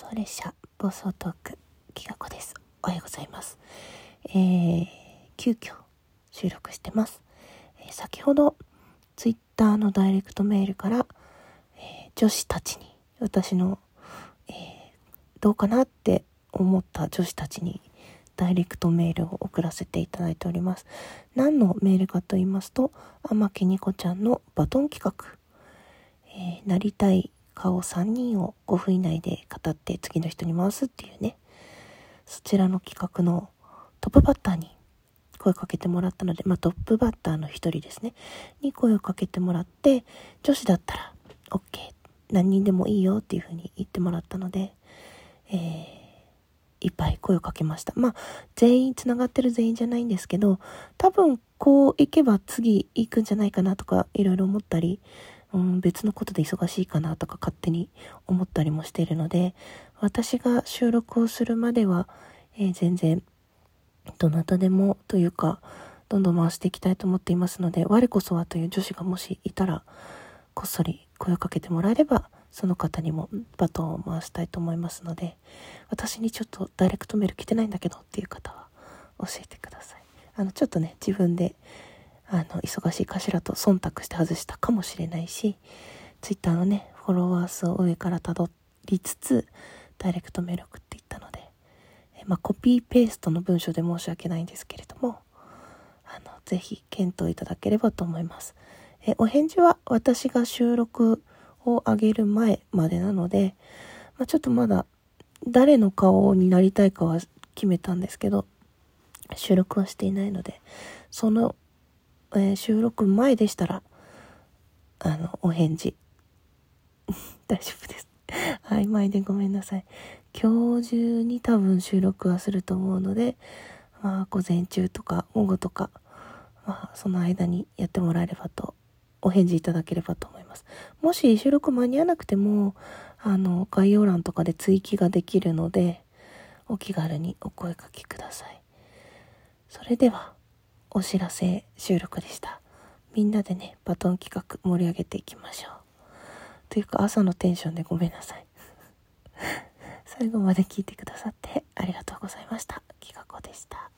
送列車暴走トークきがこです。おはようございます。えー、急遽収録してます、えー、先ほどツイッターのダイレクトメールから、えー、女子たちに私の、えー、どうかなって思った女子たちにダイレクトメールを送らせていただいております。何のメールかと言いますと天木ニコちゃんのバトン企画、えー、なりたい顔3人を5分以内で語って次の人に回すっていうね、そちらの企画のトップバッターに声かけてもらったので、まあ、トップバッターの一人ですね、に声をかけてもらって、女子だったら OK、何人でもいいよっていうふうに言ってもらったので、えー、いっぱい声をかけました。まあ、全員繋がってる全員じゃないんですけど、多分こう行けば次行くんじゃないかなとかいろいろ思ったり、うん、別のことで忙しいかなとか勝手に思ったりもしているので、私が収録をするまでは、えー、全然、どなたでもというか、どんどん回していきたいと思っていますので、我こそはという女子がもしいたら、こっそり声をかけてもらえれば、その方にもバトンを回したいと思いますので、私にちょっとダイレクトメール来てないんだけどっていう方は教えてください。あの、ちょっとね、自分であの、忙しいかしらと忖度して外したかもしれないし、ツイッターのね、フォロワー数を上から辿りつつ、ダイレクトメール送っていったので、えまあ、コピーペーストの文章で申し訳ないんですけれども、あの、ぜひ検討いただければと思います。え、お返事は私が収録を上げる前までなので、まあ、ちょっとまだ誰の顔になりたいかは決めたんですけど、収録はしていないので、そのえー、収録前でしたら、あの、お返事。大丈夫です。曖昧でごめんなさい。今日中に多分収録はすると思うので、まあ、午前中とか午後とか、まあ、その間にやってもらえればと、お返事いただければと思います。もし収録間に合わなくても、あの、概要欄とかで追記ができるので、お気軽にお声かけください。それでは、お知らせ収録でした。みんなでね、バトン企画盛り上げていきましょう。というか朝のテンションでごめんなさい。最後まで聞いてくださってありがとうございました。きかこでした。